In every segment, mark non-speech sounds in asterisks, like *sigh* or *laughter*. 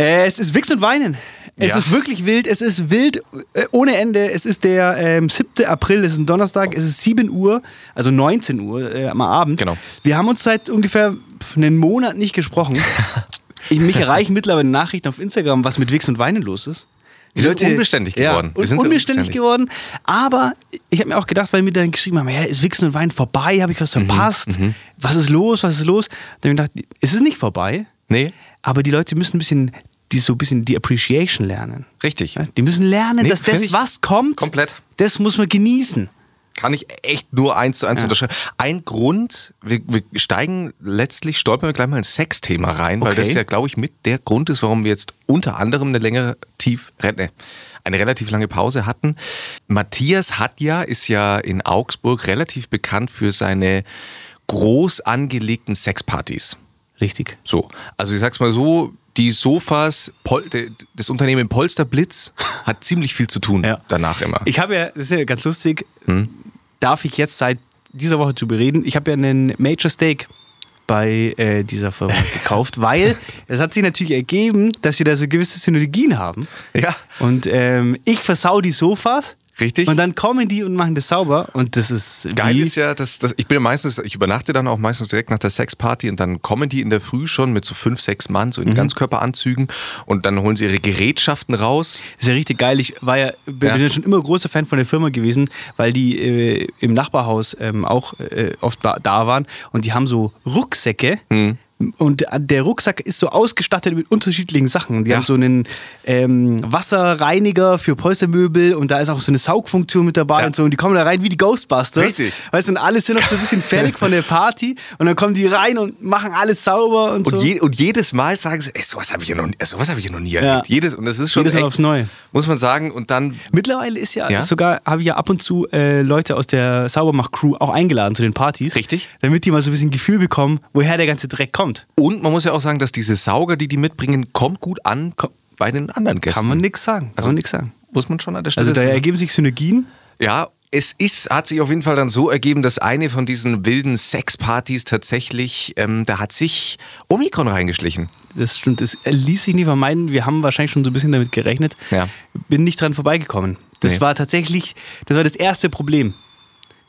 Äh, es ist Wichs und Weinen. Es Ja. ist wirklich wild. Es ist wild äh, ohne Ende. Es ist der ähm, 7. April, es ist ein Donnerstag. Es ist 7 Uhr, also 19 Uhr äh, am Abend. Genau. Wir haben uns seit ungefähr einen Monat nicht gesprochen. *laughs* ich, mich erreichen mittlerweile Nachrichten auf Instagram, was mit Wichs und Weinen los ist. Wir sind unbeständig geworden. Ja, Wir sind unbeständig unbeständig. geworden. Aber ich habe mir auch gedacht, weil mir dann geschrieben haben, ja, ist Wichsen und Wein vorbei? Habe ich was Mhm, verpasst? Was ist los? Was ist los? Dann habe ich gedacht, es ist nicht vorbei. Nee, Aber die Leute müssen ein bisschen, die so ein bisschen die Appreciation lernen. richtig. Ja, Die müssen lernen, Nee, dass das, was kommt, komplett. das muss man genießen. Kann ich echt nur eins zu eins unterschreiben. Ein Grund, wir, wir steigen letztlich, stolpern wir gleich mal ins Sexthema rein, weil Okay. das ja, glaube ich, mit der Grund ist, warum wir jetzt unter anderem eine längere, tief, ne, eine relativ lange Pause hatten. Matthias hat ja, ist ja in Augsburg relativ bekannt für seine groß angelegten Sexpartys. Richtig. So, also ich sag's mal so, die Sofas, Pol das Unternehmen Polsterblitz *laughs* hat ziemlich viel zu tun Ja. danach immer. Ich habe ja, das ist ja ganz lustig, Hm? darf ich jetzt seit dieser Woche zu bereden, ich habe ja einen Major Steak bei äh, dieser Firma *laughs* gekauft, weil es hat sich natürlich ergeben, dass wir da so gewisse Synergien haben. ja, Und ähm, ich versau die Sofas. Richtig. Und dann kommen die und machen das sauber. Und das ist Geil ist ja, dass, dass ich bin ja meistens, ich übernachte dann auch meistens direkt nach der Sexparty und dann kommen die in der Früh schon mit so fünf, sechs Mann, Mhm. so in Ganzkörperanzügen und dann holen sie ihre Gerätschaften raus. ist ja richtig geil. Ich war ja, bin Ja. ja schon immer großer Fan von der Firma gewesen, weil die äh, im Nachbarhaus ähm, auch äh, oft da waren. Und die haben so Rucksäcke. Hm. Und der Rucksack ist so ausgestattet mit unterschiedlichen Sachen. Die Ja. haben so einen ähm, Wasserreiniger für Polstermöbel und da ist auch so eine Saugfunktion mit dabei Ja. und so. Und die kommen da rein wie die Ghostbusters. Richtig. Weißt du, und alle sind noch so ein bisschen fertig von der Party. Und dann kommen die rein und machen alles sauber und, Und, so. je, und jedes Mal sagen sie, ey, sowas habe ich ja noch, äh, sowas hab ich ja noch nie erlebt. Jedes, und das ist schon Jedes Mal echt, aufs Neue. Muss man sagen. Und dann, Mittlerweile ist ja, Ja? sogar, habe ich ja ab und zu äh, Leute aus der Saubermach-Crew auch eingeladen zu den Partys. Richtig. Damit die mal so ein bisschen Gefühl bekommen, woher der ganze Dreck kommt. Und man muss ja auch sagen, dass diese Sauger, die die mitbringen, kommt gut an Komm. bei den anderen Gästen. Kann man nichts sagen. Also, man nix sagen. Muss man schon an der Stelle Also da sagen. ergeben sich Synergien. Ja, es ist, hat sich auf jeden Fall dann so ergeben, dass eine von diesen wilden Sexpartys tatsächlich, ähm, da hat sich Omikron reingeschlichen. Das stimmt. Das ließ sich nie vermeiden. Wir haben wahrscheinlich schon so ein bisschen damit gerechnet. Ja. Bin nicht dran vorbeigekommen. Das Nee. war tatsächlich, das war das erste Problem,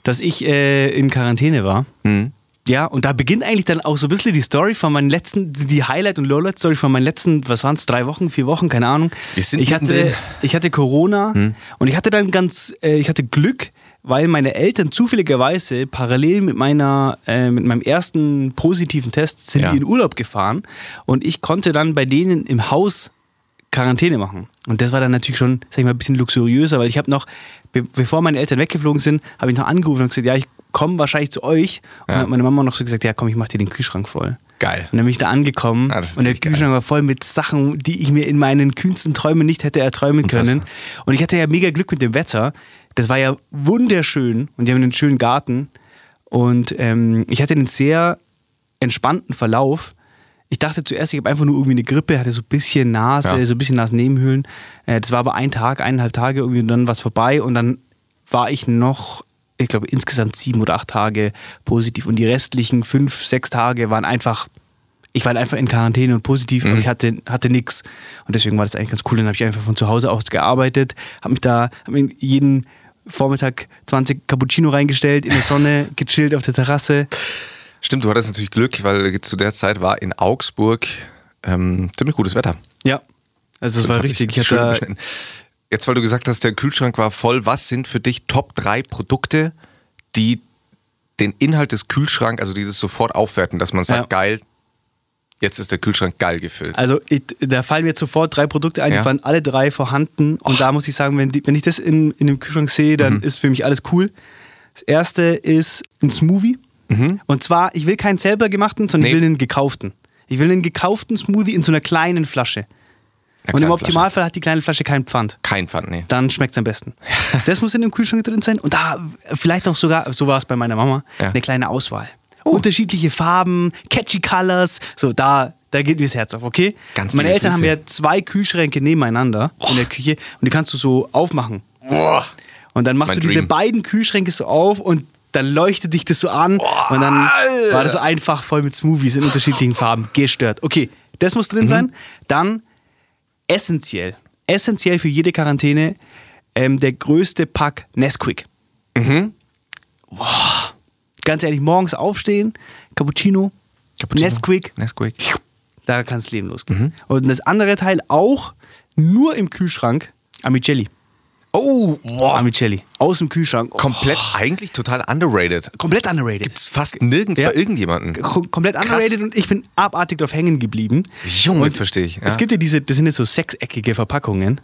dass ich äh, in Quarantäne war. Mhm. Ja, und da beginnt eigentlich dann auch so ein bisschen die Story von meinen letzten, die Highlight- und Lowlight-Story von meinen letzten, was waren es, drei Wochen, vier Wochen, keine Ahnung. Wir sind ich hatte, ich hatte Corona Hm. und ich hatte dann ganz, äh, ich hatte Glück, weil meine Eltern zufälligerweise parallel mit meiner, äh, mit meinem ersten positiven Test sind Ja. die in Urlaub gefahren und ich konnte dann bei denen im Haus Quarantäne machen. Und das war dann natürlich schon, sag ich mal, ein bisschen luxuriöser, weil ich habe noch, be bevor meine Eltern weggeflogen sind, habe ich noch angerufen und gesagt, ja, ich komme wahrscheinlich zu euch. Und dann Ja. hat meine Mama noch so gesagt, ja komm, ich mach dir den Kühlschrank voll. Geil. Und dann bin ich da angekommen Ah, und der natürlich geil. Kühlschrank war voll mit Sachen, die ich mir in meinen kühnsten Träumen nicht hätte erträumen können. Und ich hatte ja mega Glück mit dem Wetter. Das war ja wunderschön und die haben einen schönen Garten. Und ähm, ich hatte einen sehr entspannten Verlauf. Ich dachte zuerst, ich habe einfach nur irgendwie eine Grippe, hatte so ein bisschen Nase, Ja. so ein bisschen Nasennebenhöhlen. Äh, das war aber ein Tag, eineinhalb Tage irgendwie und dann war es vorbei und dann war ich noch, ich glaube, insgesamt sieben oder acht Tage positiv und die restlichen fünf, sechs Tage waren einfach, ich war einfach in Quarantäne und positiv Mhm. und ich hatte, hatte nichts. Und deswegen war das eigentlich ganz cool. Dann habe ich einfach von zu Hause aus gearbeitet, habe mich da, habe mir jeden Vormittag 20 Cappuccino reingestellt, in der Sonne, *laughs* gechillt auf der Terrasse. Stimmt, du hattest natürlich Glück, weil zu der Zeit war in Augsburg ähm, ziemlich gutes Wetter. Ja, also es war richtig. Ich schön hatte. Jetzt, weil du gesagt hast, der Kühlschrank war voll, was sind für dich Top 3 Produkte, die den Inhalt des Kühlschranks, also dieses sofort aufwerten, dass man sagt, Ja. geil, jetzt ist der Kühlschrank geil gefüllt. Also ich, da fallen mir sofort drei Produkte ein, Ja. die waren alle drei vorhanden. Und da muss ich sagen, wenn, die, wenn ich das in, in dem Kühlschrank sehe, dann Mhm. ist für mich alles cool. Das erste ist ein Smoothie. Und zwar, ich will keinen selber gemachten, sondern ich Mhm. Nee. will einen gekauften. Ich will einen gekauften Smoothie in so einer kleinen Flasche. Und im Optimalfall hat die kleine Flasche keinen Pfand. Kein Pfand, nee. Dann schmeckt es am besten. *laughs* Das muss in dem Kühlschrank drin sein. Und da vielleicht auch sogar, so war es bei meiner Mama, Ja. Oh. eine kleine Auswahl. Unterschiedliche Farben, catchy Colors. So, da, da geht mir das Herz auf, okay? Ganz Meine Eltern haben Grüße. ja zwei Kühlschränke nebeneinander in der Küche und die kannst du so aufmachen. Boah. Und dann machst Mein du diese Dream. beiden Kühlschränke so auf und dann leuchtet dich das so an und dann war das so einfach voll mit Smoothies in unterschiedlichen Farben. Gestört. Okay, das muss Mhm. drin sein. Dann essentiell, essentiell für jede Quarantäne ähm, der größte Pack Nesquik. Mhm. Boah, ganz ehrlich, morgens aufstehen, Cappuccino, Cappuccino. Nesquik, Nesquik. da kann das Leben Mhm. losgehen. Und das andere Teil auch nur im Kühlschrank, Amicelli. Oh, boah. Amicelli. Aus dem Kühlschrank. Oh, Komplett eigentlich total underrated. komplett underrated. Gibt's fast nirgends Ja. bei irgendjemanden. Kom komplett underrated und ich bin abartig drauf hängen geblieben. Junge, verstehe ich. Ja. Es gibt ja diese, das sind jetzt so sechseckige Verpackungen.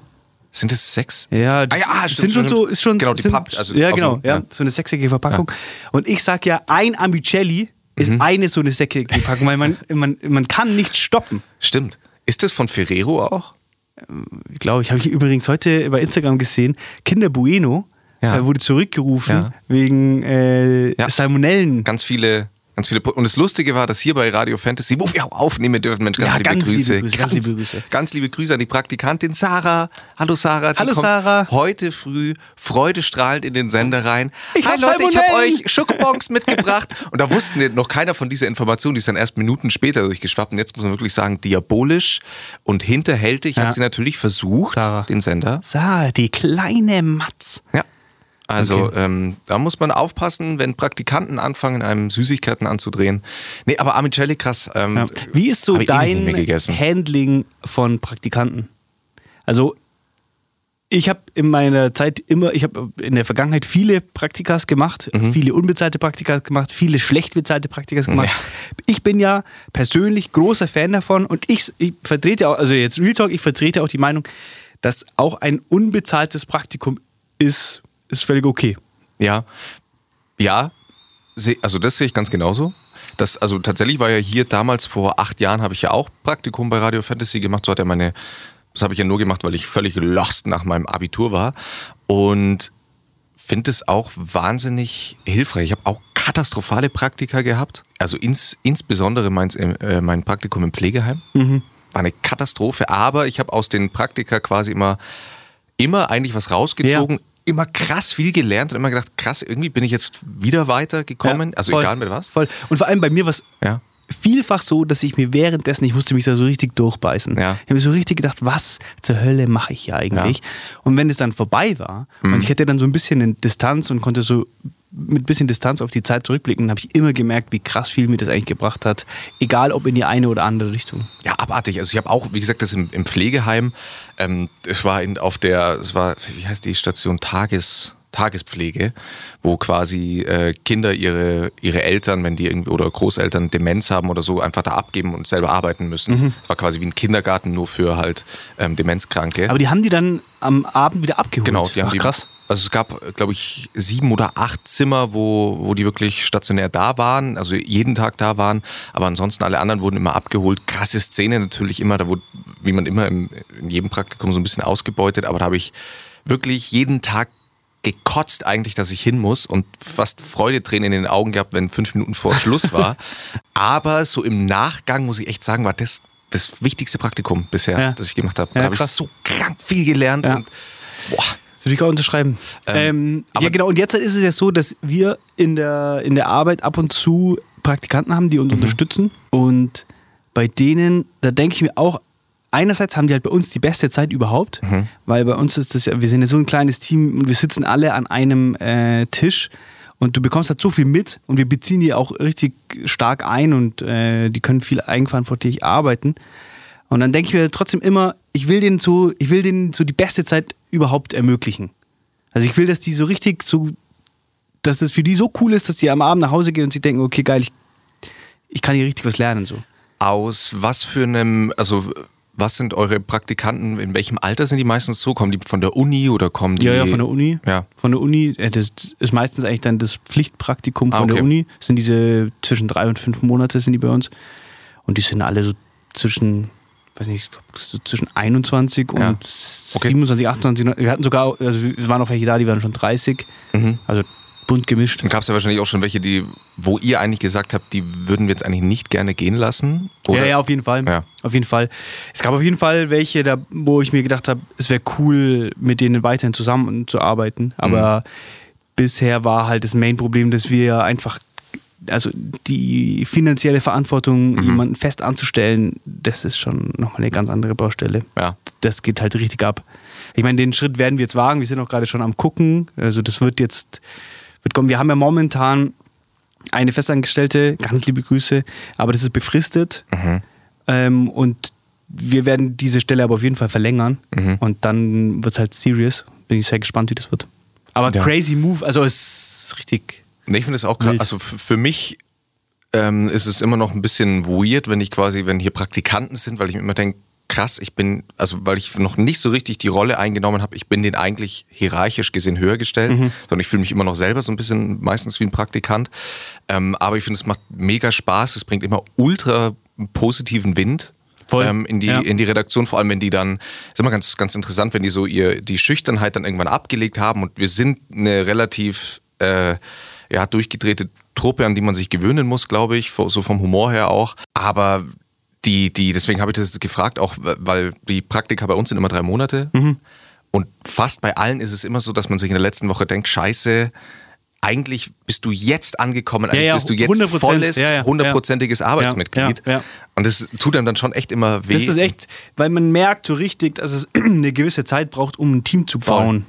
Sind es sechs? Ja, das ah, ja, sind schon so, ist schon, Genau, die sind, Papp, also das ja, genau, ja. so eine sechseckige Verpackung. Und ich sag ja, ein Amicelli ist Mhm. eine so eine sechseckige Verpackung, weil man, man, man kann nicht stoppen. Stimmt. Ist das von Ferrero auch? Ich glaube, ich habe ich übrigens heute bei Instagram gesehen, Kinder Bueno Ja. äh, wurde zurückgerufen Ja. wegen äh, Ja. Salmonellen. Ganz viele, ganz viele. Und das Lustige war, dass hier bei Radio Fantasy, wo wir auch aufnehmen dürfen, Mensch, ganz, Ja, liebe, ganz liebe Grüße. Grüße, ganz liebe Grüße. Ganz liebe Grüße an die Praktikantin Sarah. Hallo Sarah. Die Hallo, Sarah. Heute früh freudestrahlend in den Sender rein. Ich Hi Leute, ich habe euch Schokobons mitgebracht. *laughs* Und da wussten wir noch keiner von dieser Information, die ist dann erst Minuten später durchgeschwappt. Und jetzt muss man wirklich sagen, diabolisch und hinterhältig Ja. hat sie natürlich versucht, Sarah. den Sender Sarah, die kleine Matz. ja. Also Okay. ähm, da muss man aufpassen, wenn Praktikanten anfangen, einem Süßigkeiten anzudrehen. Nee, aber Amicelli krass. Ähm, Ja. Wie ist so nicht dein. Handling von Praktikanten? Also ich habe in meiner Zeit immer, ich habe in der Vergangenheit viele Praktikas gemacht, Mhm. viele unbezahlte Praktikas gemacht, viele schlecht bezahlte Praktikas gemacht. Ich bin ja persönlich großer Fan davon und ich, ich vertrete auch, also jetzt Real Talk, ich vertrete auch die Meinung, dass auch ein unbezahltes Praktikum ist, ist völlig okay. Ja, ja, also das sehe ich ganz genauso. Das, also tatsächlich war ja hier damals vor acht Jahren habe ich ja auch Praktikum bei Radio Fantasy gemacht. So hat er meine, das habe ich ja nur gemacht, weil ich völlig lost nach meinem Abitur war und finde es auch wahnsinnig hilfreich. Ich habe auch katastrophale Praktika gehabt. Also ins, insbesondere meins, äh, mein Praktikum im Pflegeheim war eine Katastrophe. Aber ich habe aus den Praktika quasi immer, immer eigentlich was rausgezogen. Immer krass viel gelernt und immer gedacht, krass, irgendwie bin ich jetzt wieder weitergekommen. Ja, also voll, egal mit was. Voll. Und vor allem bei mir was Ja. vielfach so, dass ich mir währenddessen, ich musste mich da so richtig durchbeißen. Ja. Ich habe mir so richtig gedacht, was zur Hölle mache ich hier eigentlich? Und wenn es dann vorbei war Mhm. und ich hatte dann so ein bisschen in Distanz und konnte so mit ein bisschen Distanz auf die Zeit zurückblicken, habe ich immer gemerkt, wie krass viel mir das eigentlich gebracht hat. Egal ob in die eine oder andere Richtung. Ja, abartig. Also ich habe auch, wie gesagt, das im, im Pflegeheim. Ähm, es war in, auf der, es war, wie heißt die Station Tages, Tagespflege, wo quasi äh, Kinder ihre, ihre Eltern, wenn die irgendwie oder Großeltern Demenz haben oder so, einfach da abgeben und selber arbeiten müssen. Es war quasi wie ein Kindergarten nur für halt ähm, Demenzkranke. Aber die haben die dann am Abend wieder abgeholt. Genau, die haben Ach, die, krass. Also es gab, glaube ich, sieben oder acht Zimmer, wo, wo die wirklich stationär da waren, also jeden Tag da waren, aber ansonsten alle anderen wurden immer abgeholt. Krasse Szene natürlich immer, da wurde, wie man immer im, in jedem Praktikum so ein bisschen ausgebeutet, aber da habe ich wirklich jeden Tag gekotzt eigentlich, dass ich hin muss und fast Freudetränen in den Augen gehabt, wenn fünf Minuten vor Schluss war. *laughs* aber so im Nachgang muss ich echt sagen, war das das wichtigste Praktikum bisher, Ja. das ich gemacht habe. Ja, da habe ich so krank viel gelernt Ja. und boah. Das würde ich auch unterschreiben. Ähm, aber- ja, genau. Und jetzt ist es ja so, dass wir in der, in der Arbeit ab und zu Praktikanten haben, die uns Mhm. unterstützen. Und bei denen, da denke ich mir auch, einerseits haben die halt bei uns die beste Zeit überhaupt, Mhm. weil bei uns ist das ja, wir sind ja so ein kleines Team und wir sitzen alle an einem äh, Tisch. Und du bekommst halt so viel mit und wir beziehen die auch richtig stark ein und äh, die können viel eigenverantwortlich arbeiten. Und dann denke ich mir trotzdem immer, ich will denen so, ich will denen so die beste Zeit überhaupt ermöglichen. Also ich will, dass die so richtig so, dass das für die so cool ist, dass die am Abend nach Hause gehen und sie denken, okay, geil, ich, ich kann hier richtig was lernen. So. Aus was für einem, also was sind eure Praktikanten, in welchem Alter sind die meistens so? Kommen die von der Uni oder kommen die? Ja, ja, von der Uni. Ja. Von der Uni, äh, das ist meistens eigentlich dann das Pflichtpraktikum von Ah, okay. der Uni. Das sind diese zwischen drei und fünf Monate sind die bei uns. Und die sind alle so zwischen, weiß nicht, so zwischen 21 und Ja. Okay. 27, 28. Wir hatten sogar, also es waren auch welche da, die waren schon 30. Mhm. Also bunt gemischt. Dann gab es ja wahrscheinlich auch schon welche, die, wo ihr eigentlich gesagt habt, die würden wir jetzt eigentlich nicht gerne gehen lassen. Oder? Ja, ja, auf jeden Fall. Ja. Auf jeden Fall. Es gab auf jeden Fall welche, da, wo ich mir gedacht habe, es wäre cool, mit denen weiterhin zusammenzuarbeiten. Aber Mhm. bisher war halt das Main-Problem, dass wir einfach also die finanzielle Verantwortung, jemanden fest anzustellen, das ist schon nochmal eine ganz andere Baustelle. Ja. Das geht halt richtig ab. Ich meine, den Schritt werden wir jetzt wagen. Wir sind auch gerade schon am gucken. Also das wird jetzt, wird kommen. Wir haben ja momentan eine Festangestellte, ganz liebe Grüße, aber das ist befristet. Ähm, und wir werden diese Stelle aber auf jeden Fall verlängern. Und dann wird es halt serious. Bin ich sehr gespannt, wie das wird. Aber Ja. crazy Move, also es ist richtig. Nee, ich finde es auch krass. Also für mich ähm, ist es immer noch ein bisschen weird, wenn ich quasi, wenn hier Praktikanten sind, weil ich mir immer denke, krass, ich bin, also weil ich noch nicht so richtig die Rolle eingenommen habe, ich bin den eigentlich hierarchisch gesehen höher gestellt, sondern ich fühle mich immer noch selber so ein bisschen meistens wie ein Praktikant. Ähm, aber ich finde, es macht mega Spaß, es bringt immer ultra positiven Wind. Ähm, in, die, Ja. in die Redaktion, vor allem wenn die dann, ist immer ganz, ganz interessant, wenn die so ihr die Schüchternheit dann irgendwann abgelegt haben und wir sind eine relativ äh, ja, durchgedrehte Truppe, an die man sich gewöhnen muss, glaube ich, so vom Humor her auch. Aber die, die, deswegen habe ich das jetzt gefragt, auch weil die Praktika bei uns sind immer drei Monate. Mhm. Und fast bei allen ist es immer so, dass man sich in der letzten Woche denkt, scheiße, eigentlich bist du jetzt angekommen, eigentlich ja, bist du jetzt 100%, volles, ja, ja, hundertprozentiges Arbeitsmitglied. Ja, ja. Und das tut einem dann schon echt immer weh. Das ist echt, weil man merkt so richtig, dass es *clears throat* eine gewisse Zeit braucht, um ein Team zu Voll.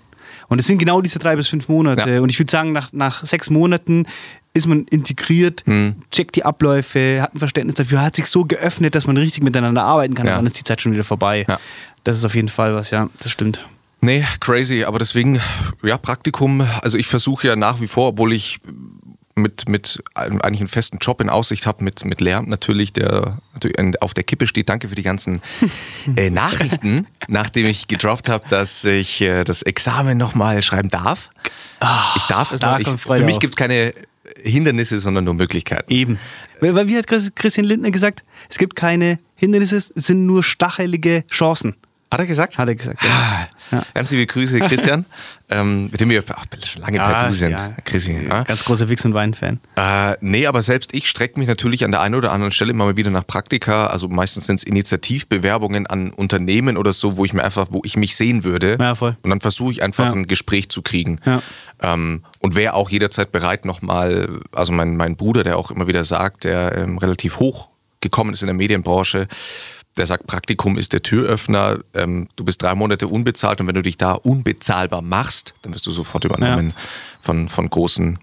Und es sind genau diese drei bis fünf Monate. Ja. Und ich würde sagen, nach, nach sechs Monaten ist man integriert, Hm. checkt die Abläufe, hat ein Verständnis dafür, hat sich so geöffnet, dass man richtig miteinander arbeiten kann. Ja. Und dann ist die Zeit schon wieder vorbei. Ja. Das ist auf jeden Fall was, ja, das stimmt. Nee, crazy. Aber deswegen, ja, Praktikum. Also ich versuche ja nach wie vor, obwohl ich mit, mit einem- eigentlich einen festen Job in Aussicht habe, mit, mit Lehramt natürlich, der natürlich auf der Kippe steht. Danke für die ganzen *laughs* äh, Nachrichten, nachdem ich gedroppt habe, dass ich äh, das Examen nochmal schreiben darf. Ich darf es da noch. Ich, für mich gibt es keine Hindernisse, sondern nur Möglichkeiten. Eben. Weil, wie hat Chris- Christian Lindner gesagt? Es gibt keine Hindernisse, es sind nur stachelige Chancen. Hat er gesagt? Hat er gesagt, ja. Ah, Ja. Ganz liebe Grüße, Christian, *laughs* ähm, mit dem wir schon lange per Du sind. ja. Chrissy, ja? Ganz großer Wix- und Wein-Fan. Äh, nee, aber selbst ich strecke mich natürlich an der einen oder anderen Stelle immer mal wieder nach Praktika. Also meistens sind es Initiativbewerbungen an Unternehmen oder so, wo ich mir einfach, wo ich mich sehen würde. Ja, voll. Und dann versuche ich einfach Ja. ein Gespräch zu kriegen. Ja. Ähm, und wäre auch jederzeit bereit, nochmal, also mein, mein Bruder, der auch immer wieder sagt, der ähm, relativ hoch gekommen ist in der Medienbranche, der sagt, Praktikum ist der Türöffner. Ähm, du bist drei Monate unbezahlt und wenn du dich da unbezahlbar machst, dann wirst du sofort übernommen von, von großen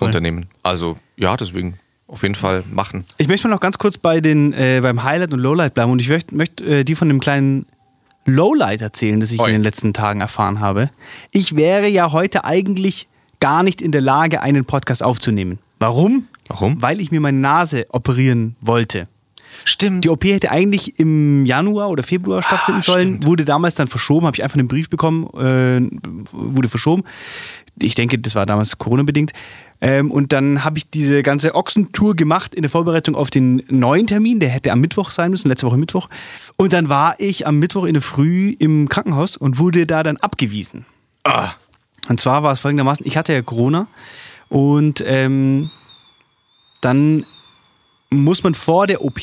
Unternehmen. Also ja, deswegen auf jeden Fall machen. Ich möchte mal noch ganz kurz bei den, äh, beim Highlight und Lowlight bleiben und ich möchte möcht, äh, dir von dem kleinen Lowlight erzählen, das ich Oi. in den letzten Tagen erfahren habe. Ich wäre ja heute eigentlich gar nicht in der Lage, einen Podcast aufzunehmen. Warum? Warum? Weil ich mir meine Nase operieren wollte. Stimmt. Die OP hätte eigentlich im Januar oder Februar stattfinden sollen, Ah, stimmt. wurde damals dann verschoben, habe ich einfach einen Brief bekommen, äh, wurde verschoben. Ich denke, das war damals Corona-bedingt. Ähm, und dann habe ich diese ganze Ochsentour gemacht in der Vorbereitung auf den neuen Termin, der hätte am Mittwoch sein müssen, letzte Woche Mittwoch. Und dann war ich am Mittwoch in der Früh im Krankenhaus und wurde da dann abgewiesen. Ah, Und zwar war es folgendermaßen, ich hatte ja Corona und ähm, dann muss man vor der OP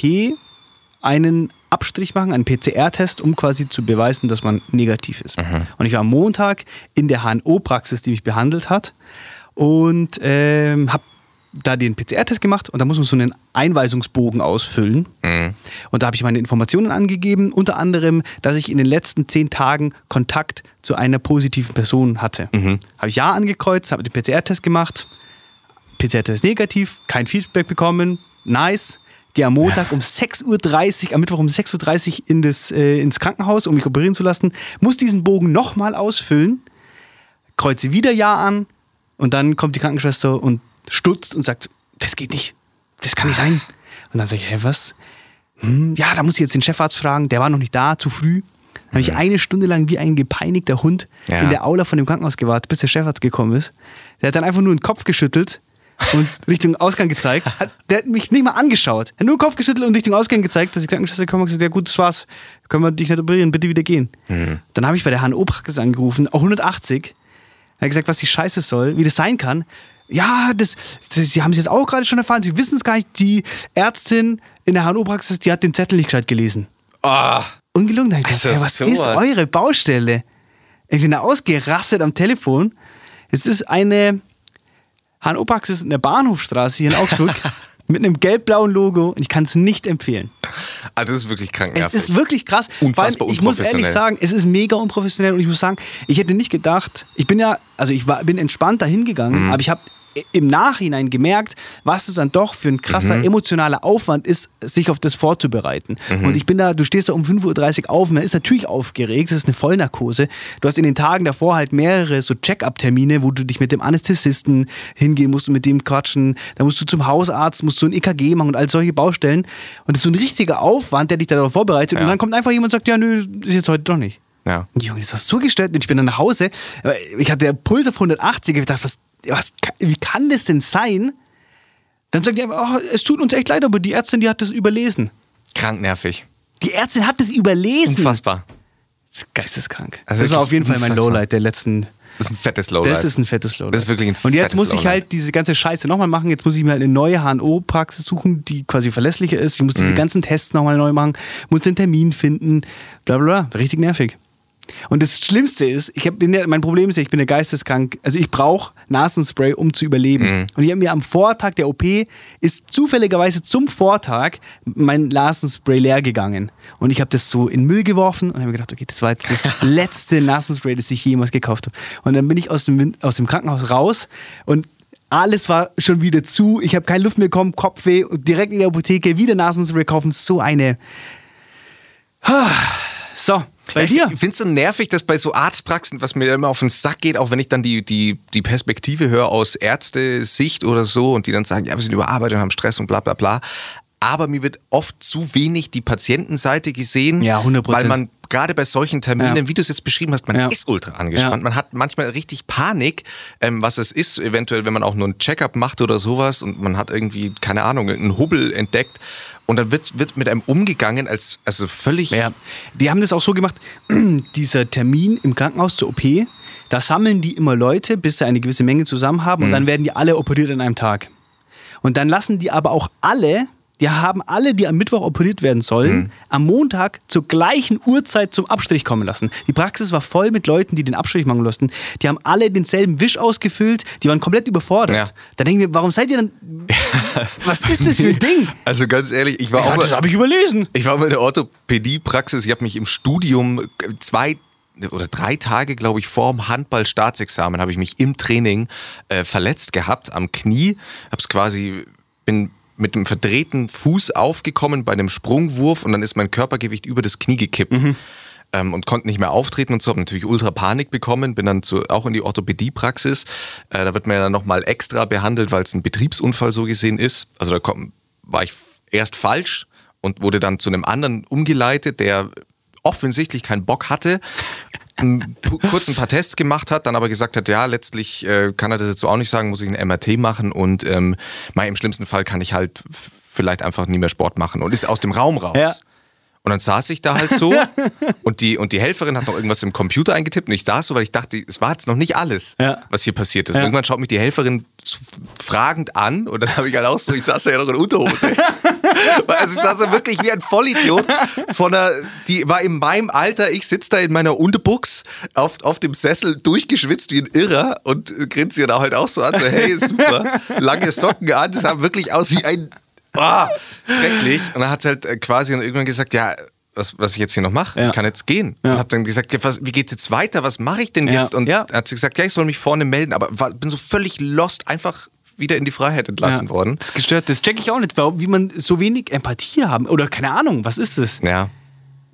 einen Abstrich machen, einen PCR-Test, um quasi zu beweisen, dass man negativ ist. Und ich war am Montag in der HNO-Praxis, die mich behandelt hat und ähm, habe da den PCR-Test gemacht und da muss man so einen Einweisungsbogen ausfüllen. Und da habe ich meine Informationen angegeben, unter anderem, dass ich in den letzten zehn Tagen Kontakt zu einer positiven Person hatte. Habe ich Ja angekreuzt, habe den PCR-Test gemacht, PCR-Test negativ, kein Feedback bekommen, nice. Gehe am Montag um 6.30 Uhr, am Mittwoch um 6.30 Uhr in das, äh, ins Krankenhaus, um mich operieren zu lassen, muss diesen Bogen nochmal ausfüllen, kreuze wieder Ja an und dann kommt die Krankenschwester und stutzt und sagt, das geht nicht, das kann nicht sein. Und dann sage ich, hä, was? Hm, ja, da muss ich jetzt den Chefarzt fragen, der war noch nicht da, zu früh. Dann habe ich eine Stunde lang wie ein gepeinigter Hund Ja. in der Aula von dem Krankenhaus gewartet, bis der Chefarzt gekommen ist. Der hat dann einfach nur den Kopf geschüttelt und Richtung Ausgang gezeigt. Hat, der hat mich nicht mal angeschaut. Er hat nur Kopf geschüttelt und Richtung Ausgang gezeigt, dass die Krankenschwester gekommen und gesagt, ja gut, das war's. Können wir dich nicht operieren, bitte wieder gehen. Dann habe ich bei der HNO-Praxis angerufen, auch 180. Er hat gesagt, was die Scheiße soll, wie das sein kann. Ja, das, das, Sie haben es jetzt auch gerade schon erfahren, Sie wissen es gar nicht. Die Ärztin in der HNO-Praxis, die hat den Zettel nicht gescheit gelesen. ah, Ungelungen. Da ich gedacht, hey, was sowas. ist eure Baustelle? Ich bin da ausgerastet am Telefon. Es ist eine HNO-Praxis in der Bahnhofstraße hier in Augsburg *laughs* mit einem gelb-blauen Logo und ich kann es nicht empfehlen. Also das ist wirklich krank. Es ist wirklich krass. Unfassbar allem, ich muss ehrlich sagen, es ist mega unprofessionell und ich muss sagen, ich hätte nicht gedacht, ich bin ja, also ich war, bin entspannt dahin gegangen, Mhm. aber ich habe im Nachhinein gemerkt, was es dann doch für ein krasser Mhm. emotionaler Aufwand ist, sich auf das vorzubereiten. Mhm. Und ich bin da, du stehst da um 5.30 Uhr auf, man ist natürlich aufgeregt, das ist eine Vollnarkose. Du hast in den Tagen davor halt mehrere so Check-up-Termine, wo du dich mit dem Anästhesisten hingehen musst und mit dem quatschen. Da musst du zum Hausarzt, musst du ein EKG machen und all solche Baustellen. Und das ist so ein richtiger Aufwand, der dich darauf vorbereitet. Ja. Und dann kommt einfach jemand und sagt, ja, nö, ist jetzt heute doch nicht. Ja. Junge, das war so gestört. Und ich bin dann nach Hause. Ich hatte Puls auf 180. Ich dachte, was, was, wie kann das denn sein? Dann sagt die einfach, oh, es tut uns echt leid, aber die Ärztin, die hat das überlesen. Krank nervig. Die Ärztin hat das überlesen. Unfassbar. Das ist geisteskrank. Also das war auf jeden Fall mein. Lowlight der letzten. Das ist ein fettes Lowlight. Das ist ein fettes Lowlight. Das ist wirklich ein Und jetzt fettes muss ich halt diese ganze Scheiße nochmal machen. Jetzt muss ich mir halt eine neue HNO-Praxis suchen, die quasi verlässlicher ist. Ich muss Mhm. diese ganzen Tests nochmal neu machen, muss den Termin finden, bla bla bla. Richtig nervig. Und das Schlimmste ist, ich hab, bin ja, mein Problem ist ja, ich bin ja geisteskrank. Also ich brauche Nasenspray, um zu überleben. Mhm. Und ich habe mir am Vortag der OP ist zufälligerweise zum Vortag mein Nasenspray leer gegangen. Und ich habe das so in Müll geworfen und habe mir gedacht, okay, das war jetzt das *laughs* letzte Nasenspray, das ich jemals gekauft habe. Und dann bin ich aus dem, aus dem Krankenhaus raus und alles war schon wieder zu. Ich habe keine Luft mehr bekommen, Kopfweh und direkt in der Apotheke wieder Nasenspray kaufen. So eine. So, bei ich dir. Ich finde es so nervig, dass bei so Arztpraxen, was mir immer auf den Sack geht, auch wenn ich dann die, die, die Perspektive höre aus Ärztesicht oder so und die dann sagen, ja, wir sind überarbeitet und haben Stress und bla bla bla. Aber mir wird oft zu wenig die Patientenseite gesehen, Ja, 100%. weil man gerade bei solchen Terminen, Ja. wie du es jetzt beschrieben hast, man Ja. ist ultra angespannt. Ja. Man hat manchmal richtig Panik, ähm, was es ist, eventuell, wenn man auch nur einen Checkup macht oder sowas und man hat irgendwie, keine Ahnung, einen Hubbel entdeckt. Und dann wird, wird mit einem umgegangen als also völlig Ja, die haben das auch so gemacht, *clears throat* dieser Termin im Krankenhaus zur OP, da sammeln die immer Leute, bis sie eine gewisse Menge zusammen haben und dann werden die alle operiert an einem Tag. Und dann lassen die aber auch alle, die haben alle, die am Mittwoch operiert werden sollen, am Montag zur gleichen Uhrzeit zum Abstrich kommen lassen. Die Praxis war voll mit Leuten, die den Abstrich machen mussten. Die haben alle denselben Wisch ausgefüllt, die waren komplett überfordert. Ja. Da denken wir, warum seid ihr dann. *laughs* Was ist das für ein Ding? Also ganz ehrlich, ich war Ja, auch das habe ich überlesen. ich war in der Orthopädiepraxis. Ich habe mich im Studium zwei oder drei Tage, glaube ich, vorm Handball-Staatsexamen habe ich mich im Training äh, verletzt gehabt am Knie. Hab's quasi bin mit einem verdrehten Fuß aufgekommen bei einem Sprungwurf und dann ist mein Körpergewicht über das Knie gekippt. Ähm, und konnte nicht mehr auftreten und so, habe natürlich ultra Panik bekommen, bin dann zu, auch in die Orthopädiepraxis. Äh, da wird man ja dann nochmal extra behandelt, weil es ein Betriebsunfall so gesehen ist. Also da komm, war ich erst falsch und wurde dann zu einem anderen umgeleitet, der offensichtlich keinen Bock hatte, m, pu- kurz ein paar Tests gemacht hat, dann aber gesagt hat, ja, letztlich äh, kann er das jetzt so auch nicht sagen, muss ich ein MRT machen und ähm, mal im schlimmsten Fall kann ich halt vielleicht einfach nie mehr Sport machen und ist aus dem Raum raus. Ja. Und dann saß ich da halt so *laughs* und die, und die Helferin hat noch irgendwas im Computer eingetippt und ich saß so, weil ich dachte, es war jetzt noch nicht alles, Ja. was hier passiert ist. Ja. Irgendwann schaut mich die Helferin fragend an und dann habe ich halt auch so, ich saß da ja noch in Unterhose. *laughs* also ich saß da wirklich wie ein Vollidiot von einer, die war in meinem Alter, ich sitze da in meiner Unterbuchs auf, auf dem Sessel durchgeschwitzt wie ein Irrer und grinse ihr da halt auch so an, so hey, super, lange Socken an, das sah wirklich aus wie ein Ah, schrecklich. Und dann hat sie halt äh, quasi irgendwann gesagt, ja, was, was ich jetzt hier noch mache, Ja. ich kann jetzt gehen. Ja. Und habe dann gesagt, ja, was, wie geht's jetzt weiter? Was mache ich denn jetzt? Und Ja. hat sie gesagt, ja, ich soll mich vorne melden, aber war, bin so völlig lost, einfach wieder in die Freiheit entlassen Ja, worden. Das ist gestört. Das check ich auch nicht, warum, wie man so wenig Empathie haben. Oder keine Ahnung, was ist das? Ja.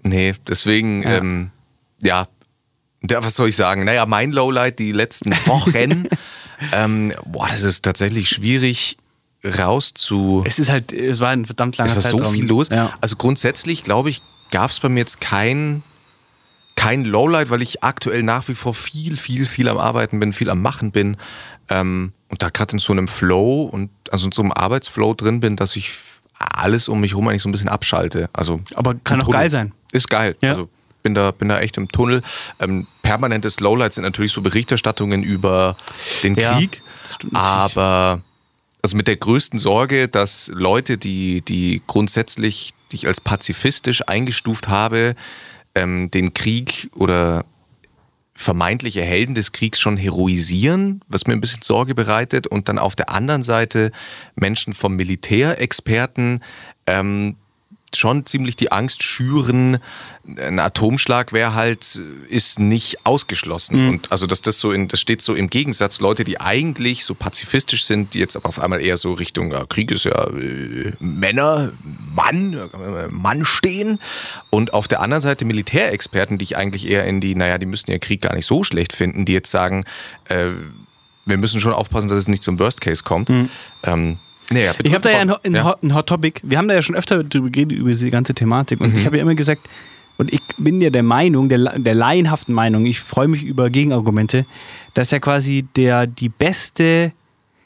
Nee, deswegen, ja. Ähm, ja. Ja, was soll ich sagen? Naja, mein Lowlight die letzten Wochen, *laughs* ähm, boah, das ist tatsächlich schwierig rauszu. Es ist halt, es war ein verdammt langer Es war so Zeitraum. viel los. Ja. Also grundsätzlich, glaube ich, gab es bei mir jetzt kein, kein Lowlight, weil ich aktuell nach wie vor viel, viel, viel am Arbeiten bin, viel am Machen bin. Ähm, und da gerade in so einem Flow und also in so einem Arbeitsflow drin bin, dass ich alles um mich herum eigentlich so ein bisschen abschalte. Also Aber kann auch Tunnel. geil sein. Ist geil. Ja. Also bin da, bin da echt im Tunnel. Ähm, permanentes Lowlight sind natürlich so Berichterstattungen über den Ja, Krieg. stimmt natürlich. Also mit der größten Sorge, dass Leute, die, die grundsätzlich, die ich als pazifistisch eingestuft habe, ähm, den Krieg oder vermeintliche Helden des Kriegs schon heroisieren, was mir ein bisschen Sorge bereitet. Und dann auf der anderen Seite Menschen vom Militärexperten, ähm, schon ziemlich die Angst schüren, ein Atomschlag wäre halt, ist nicht ausgeschlossen. Mhm. Und also, dass das so in, das steht so im Gegensatz, Leute, die eigentlich so pazifisch sind, die jetzt aber auf einmal eher so Richtung ja, Krieg ist ja äh, Männer, Mann, äh, Mann stehen. Und auf der anderen Seite Militärexperten, die ich eigentlich eher in die, naja, die müssten ja Krieg gar nicht so schlecht finden, die jetzt sagen, äh, wir müssen schon aufpassen, dass es nicht zum Worst Case kommt. Mhm. Ähm, naja, ich habe da ja ein, ein, ja. Hot, ein, Hot, Topic. Wir haben da ja schon öfter drüber geredet, über diese ganze Thematik. Und mhm. ich habe ja immer gesagt, und ich bin ja der Meinung, der, der laienhaften Meinung, ich freue mich über Gegenargumente, dass ja quasi der, die beste,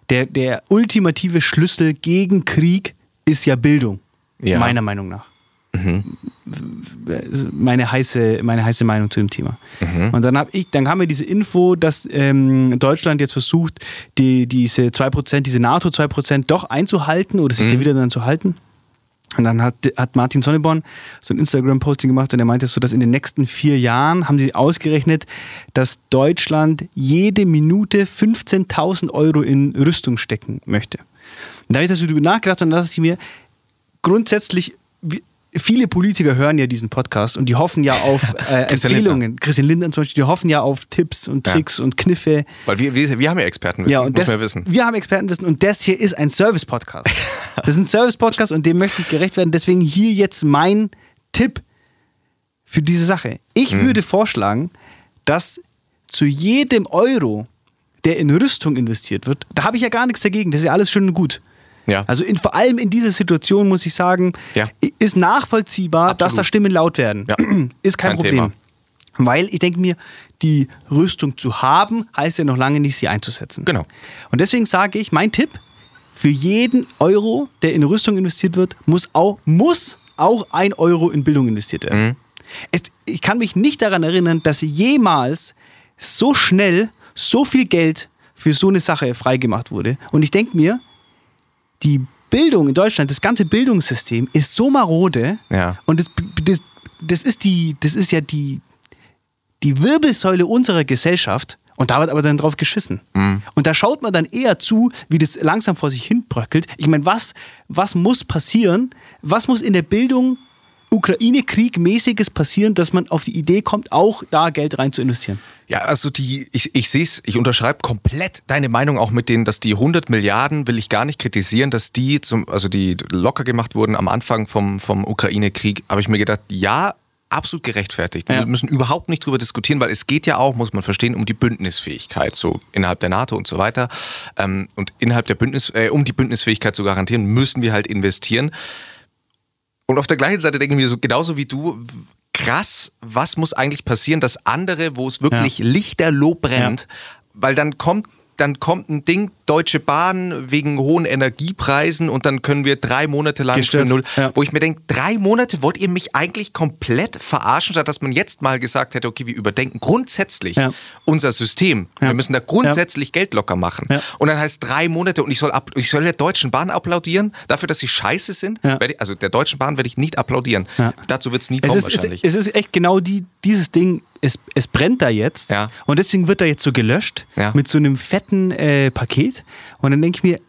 der, der ultimative Schlüssel gegen Krieg ist ja Bildung. Ja. Meiner Meinung nach. Mhm. Meine heiße, meine heiße Meinung zu dem Thema. Mhm. Und dann habe ich, dann kam mir diese Info, dass ähm, Deutschland jetzt versucht, die, diese 2%, diese NATO 2% doch einzuhalten oder sich mhm. da wieder dann zu halten. Und dann hat, hat Martin Sonneborn so ein Instagram-Posting gemacht und er meinte so, dass in den nächsten vier Jahren haben sie ausgerechnet, dass Deutschland jede Minute 15.000 Euro in Rüstung stecken möchte. Und da habe ich darüber nachgedacht und da dachte ich mir, grundsätzlich viele Politiker hören ja diesen Podcast und die hoffen ja auf *laughs* äh, Empfehlungen. Christian Lindner zum Beispiel, die hoffen ja auf Tipps und Tricks ja. und Kniffe. Weil wir, wir, wir haben ja Expertenwissen, ja, und das, man wissen. Wir haben Expertenwissen und das hier ist ein Service-Podcast. *laughs* das ist ein Service-Podcast und dem möchte ich gerecht werden. Deswegen hier jetzt mein Tipp für diese Sache. Ich hm. würde vorschlagen, dass zu jedem Euro, der in Rüstung investiert wird, da habe ich ja gar nichts dagegen, das ist ja alles schön und gut. Ja. Also in, vor allem in dieser Situation muss ich sagen, ja. ist nachvollziehbar, Absolut. dass da Stimmen laut werden. Ja. *clears throat* Ist kein, kein Problem. Thema. Weil ich denke mir, die Rüstung zu haben, heißt ja noch lange nicht, sie einzusetzen. Genau. Und deswegen sage ich, mein Tipp, für jeden Euro, der in Rüstung investiert wird, muss auch, muss auch ein Euro in Bildung investiert werden. Mhm. Es, ich kann mich nicht daran erinnern, dass jemals so schnell so viel Geld für so eine Sache freigemacht wurde. Und ich denke mir, die Bildung in Deutschland, das ganze Bildungssystem ist so marode ja. und das, das, das, ist die, das ist ja die, die Wirbelsäule unserer Gesellschaft und da wird aber dann drauf geschissen. Mhm. Und da schaut man dann eher zu, wie das langsam vor sich hin bröckelt. Ich meine, was, was muss passieren? Was muss in der Bildung Ukraine-Krieg mäßiges passieren, dass man auf die Idee kommt, auch da Geld rein zu investieren? Ja, also die, ich, ich sehe es, ich unterschreibe komplett deine Meinung auch mit denen, dass die 100 Milliarden, will ich gar nicht kritisieren, dass die zum, also die locker gemacht wurden am Anfang vom, vom Ukraine-Krieg, habe ich mir gedacht, ja, absolut gerechtfertigt. Ja. Wir müssen überhaupt nicht drüber diskutieren, weil es geht ja auch, muss man verstehen, um die Bündnisfähigkeit, so innerhalb der NATO und so weiter. Ähm, und innerhalb der Bündnis, äh, um die Bündnisfähigkeit zu garantieren, müssen wir halt investieren. Und auf der gleichen Seite denken wir so, genauso wie du, krass, was muss eigentlich passieren, dass andere, wo es wirklich ja. lichterloh brennt, ja. weil dann kommt dann kommt ein Ding, Deutsche Bahn wegen hohen Energiepreisen und dann können wir drei Monate lang Gestört. für null. Ja. Wo ich mir denke, drei Monate wollt ihr mich eigentlich komplett verarschen, statt dass man jetzt mal gesagt hätte, okay, wir überdenken grundsätzlich ja. unser System. Ja. Wir müssen da grundsätzlich Geld locker machen. Und dann heißt drei Monate und ich soll, ab, ich soll der Deutschen Bahn applaudieren dafür, dass sie scheiße sind. Also der Deutschen Bahn werde ich nicht applaudieren. Dazu wird es nie kommen ist, wahrscheinlich. Es ist echt genau die, dieses Ding, es, es brennt da jetzt ja. und deswegen wird da jetzt so gelöscht ja. mit so einem fetten äh, Paket. Und dann denke ich mir,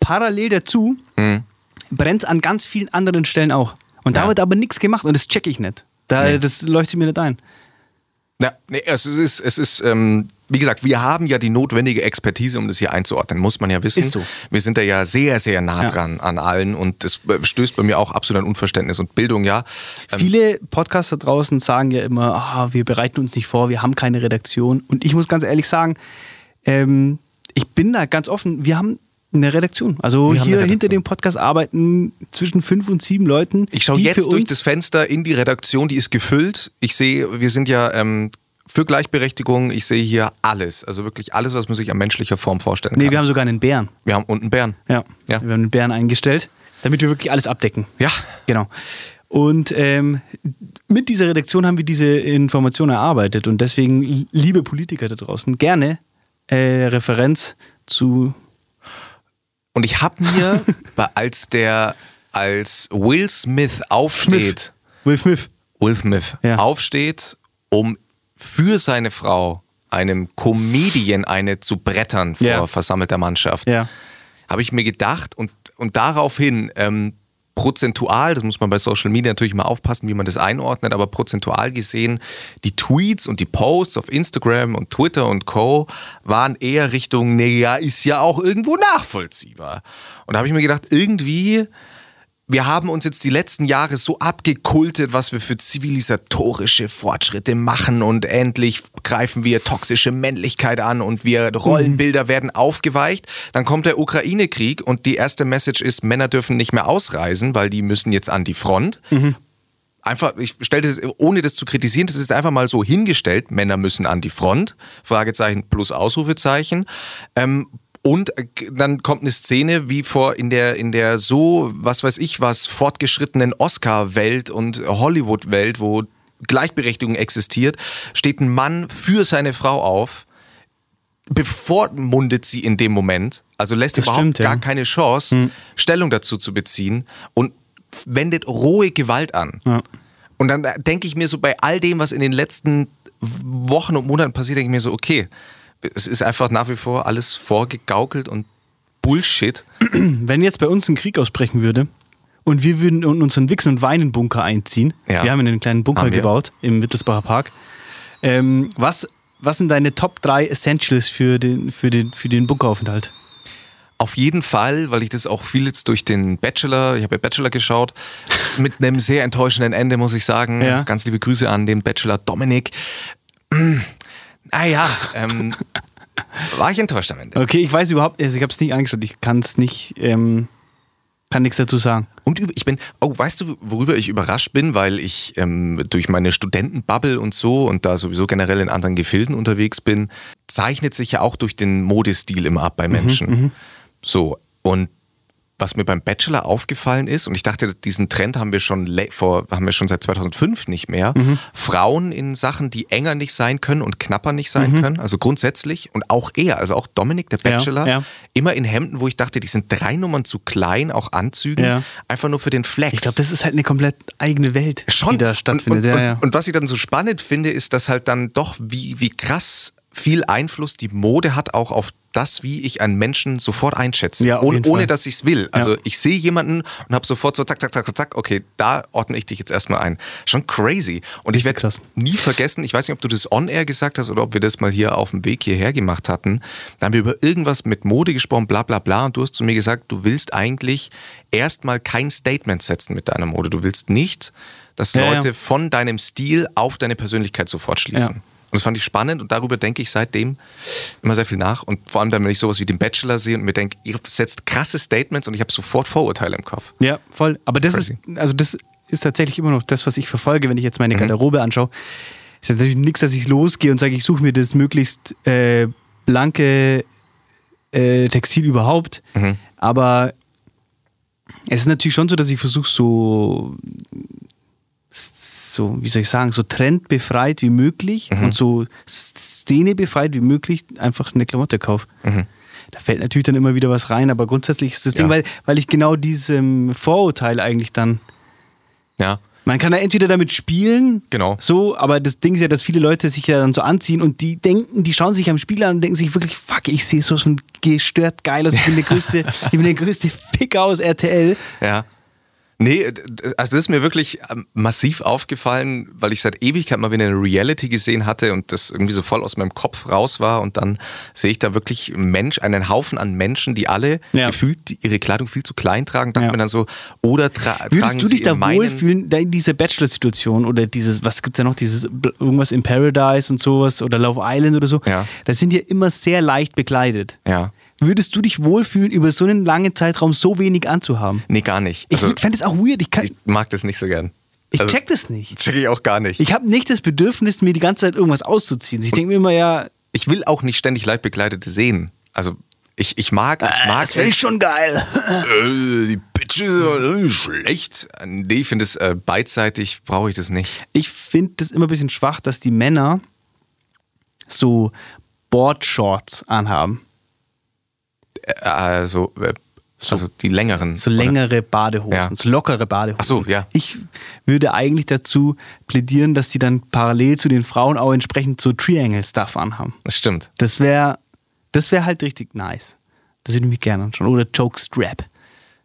parallel dazu mhm. brennt es an ganz vielen anderen Stellen auch. Und da ja. wird aber nichts gemacht und das checke ich nicht. Da, nee. Das leuchtet mir nicht ein. Ja, nee, es ist, es ist ähm, wie gesagt, wir haben ja die notwendige Expertise, um das hier einzuordnen, muss man ja wissen. Ist so. Wir sind da ja sehr, sehr nah dran ja. an allen und das stößt bei mir auch absolut an Unverständnis und Bildung, ja. Ähm Viele Podcaster draußen sagen ja immer, oh, wir bereiten uns nicht vor, wir haben keine Redaktion. Und ich muss ganz ehrlich sagen, ähm, ich bin da ganz offen, wir haben eine Redaktion. Also wir hier hinter dem Podcast arbeiten zwischen fünf und sieben Leuten. Ich schaue jetzt durch das Fenster in die Redaktion, die ist gefüllt. Ich sehe, wir sind ja ähm, für Gleichberechtigung. Ich sehe hier alles. Also wirklich alles, was man sich an menschlicher Form vorstellen kann. Nee, wir haben sogar einen Bären. Wir haben unten Bären. Ja. ja. Wir haben einen Bären eingestellt, damit wir wirklich alles abdecken. Ja. Genau. Und ähm, mit dieser Redaktion haben wir diese Information erarbeitet. Und deswegen, liebe Politiker da draußen, gerne äh, Referenz zu und ich habe mir, *laughs* als der, als Will Smith aufsteht, Smith. Will Smith, Will Smith ja. aufsteht, um für seine Frau, einem Comedian, eine zu brettern vor Ja. versammelter Mannschaft, Ja. habe ich mir gedacht und, und daraufhin ähm, prozentual, das muss man bei Social Media natürlich mal aufpassen, wie man das einordnet, aber prozentual gesehen, die Tweets und die Posts auf Instagram und Twitter und Co. waren eher Richtung, nee, ja, ist ja auch irgendwo nachvollziehbar. Und da habe ich mir gedacht, irgendwie wir haben uns jetzt die letzten Jahre so abgekultet, was wir für zivilisatorische Fortschritte machen und endlich greifen wir toxische Männlichkeit an und wir Rollenbilder werden aufgeweicht. Dann kommt der Ukraine-Krieg und die erste Message ist, Männer dürfen nicht mehr ausreisen, weil die müssen jetzt an die Front. Einfach, ich stelle das, ohne das zu kritisieren, das ist einfach mal so hingestellt, Männer müssen an die Front, Fragezeichen plus Ausrufezeichen. Ähm, und äh, dann kommt eine Szene wie vor in der, in der so, was weiß ich was, fortgeschrittenen Oscar-Welt und Hollywood-Welt, wo Gleichberechtigung existiert, steht ein Mann für seine Frau auf, bevormundet sie in dem Moment, also lässt Das überhaupt stimmt, ja. gar keine Chance, Stellung dazu zu beziehen und wendet rohe Gewalt an. Ja. Und dann denke ich mir so bei all dem, was in den letzten Wochen und Monaten passiert, denke ich mir so, okay, es ist einfach nach wie vor alles vorgegaukelt und Bullshit. *clears throat* Wenn jetzt bei uns ein Krieg ausbrechen würde und wir würden in unseren Wichsen- und Weinen-Bunker einziehen, Ja. wir haben einen kleinen Bunker gebaut im Wittelsbacher Park, ähm, was, was sind deine Top 3 Essentials für den, für den, für den Bunkeraufenthalt? Auf jeden Fall, weil ich das auch viel jetzt durch den Bachelor, ich habe ja Bachelor geschaut, *laughs* mit einem sehr enttäuschenden Ende, muss ich sagen. Ja. Ganz liebe Grüße an den Bachelor Dominik. Naja, ähm, war ich enttäuscht am Ende. Okay, ich weiß überhaupt, also ich habe es nicht angeschaut, ich kann es nicht, ähm, kann nichts dazu sagen. Und ich bin, oh, weißt du, worüber ich überrascht bin, weil ich ähm, durch meine Studentenbubble und so und da sowieso generell in anderen Gefilden unterwegs bin, zeichnet sich ja auch durch den Modestil immer ab bei Menschen. So, und was mir beim Bachelor aufgefallen ist, und ich dachte, diesen Trend haben wir schon vor, haben wir schon seit 2005 nicht mehr, Frauen in Sachen, die enger nicht sein können und knapper nicht sein können, also grundsätzlich, und auch er, also auch Dominik, der Ja, Bachelor, ja. immer in Hemden, wo ich dachte, die sind drei Nummern zu klein, auch Anzügen, Ja. einfach nur für den Flex. Ich glaube, das ist halt eine komplett eigene Welt, Schon. die da stattfindet. Und, und, ja, ja. und, und was ich dann so spannend finde, ist, dass halt dann doch, wie, wie krass viel Einfluss die Mode hat, auch auf das, wie ich einen Menschen sofort einschätze. Ja, ohne, ohne dass ich es will. Also Ja. ich sehe jemanden und habe sofort so zack, zack, zack, zack, okay, da ordne ich dich jetzt erstmal ein. Schon crazy. Und ich werde nie vergessen, ich weiß nicht, ob du das on-air gesagt hast oder ob wir das mal hier auf dem Weg hierher gemacht hatten. Da haben wir über irgendwas mit Mode gesprochen, bla bla bla. Und du hast zu mir gesagt, du willst eigentlich erstmal kein Statement setzen mit deiner Mode. Du willst nicht, dass Ja, ja. Leute von deinem Stil auf deine Persönlichkeit sofort schließen. Und das fand ich spannend und darüber denke ich seitdem immer sehr viel nach. Und vor allem dann, wenn ich sowas wie den Bachelor sehe und mir denke, ihr setzt krasse Statements und ich habe sofort Vorurteile im Kopf. Ja, voll. Aber das Crazy. ist, also das ist tatsächlich immer noch das, was ich verfolge, wenn ich jetzt meine Mhm. Garderobe anschaue. Ist natürlich nichts, dass ich losgehe und sage, ich suche mir das möglichst äh, blanke äh, Textil überhaupt. Mhm. Aber es ist natürlich schon so, dass ich versuche, so, so, wie soll ich sagen, so trendbefreit wie möglich Mhm. und so szenebefreit wie möglich einfach eine Klamotte kaufe. Da fällt natürlich dann immer wieder was rein, aber grundsätzlich ist das Ding, Mhm. Ja. weil, weil ich genau diesem Vorurteil eigentlich dann. Ja. Man kann ja entweder damit spielen, Genau. so, aber das Ding ist ja, dass viele Leute sich ja dann so anziehen und die denken, die schauen sich am Spiel an und denken sich wirklich, fuck, ich sehe so schon gestört geil aus, ich bin der größte, *laughs* ich bin der größte Ficker aus RTL. Ja. Nee, also das ist mir wirklich ähm, massiv aufgefallen, weil ich seit Ewigkeit mal wieder eine Reality gesehen hatte und das irgendwie so voll aus meinem Kopf raus war und dann sehe ich da wirklich Mensch, einen Haufen an Menschen, die alle Ja. gefühlt ihre Kleidung viel zu klein tragen, dachte Ja. mir dann so, oder tra tragen Würdest du sie dich da wohlfühlen, da in dieser Bachelor-Situation oder dieses, was gibt's ja noch, dieses irgendwas in Paradise und sowas oder Love Island oder so? Ja. Das sind ja immer sehr leicht bekleidet. Ja. Würdest du dich wohlfühlen, über so einen langen Zeitraum so wenig anzuhaben? Nee, gar nicht. Ich Also, fände es auch weird. Ich, kann, ich mag das nicht so gern. ich Also, check das nicht. *laughs* Check ich auch gar nicht. Ich habe nicht das Bedürfnis, mir die ganze Zeit irgendwas auszuziehen. Ich denke mir immer, ja, ich will auch nicht ständig leicht bekleidete sehen. Also ich, ich mag, ich mag das wäre echt- schon geil. *laughs* äh, die Bitches äh, schlecht. Nee, ich finde es äh, beidseitig, brauche ich das nicht. Ich finde das immer ein bisschen schwach, dass die Männer so Boardshorts anhaben. Äh, Also äh, So, also die längeren. so oder? längere Badehosen, Ja. so lockere Badehosen. Ach so, ja. Ich würde eigentlich dazu plädieren, dass die dann parallel zu den Frauen auch entsprechend so Triangle-Stuff anhaben. Das stimmt. Das wäre das wär halt richtig nice. Das würde ich mich gerne anschauen. Oder Jokestrap.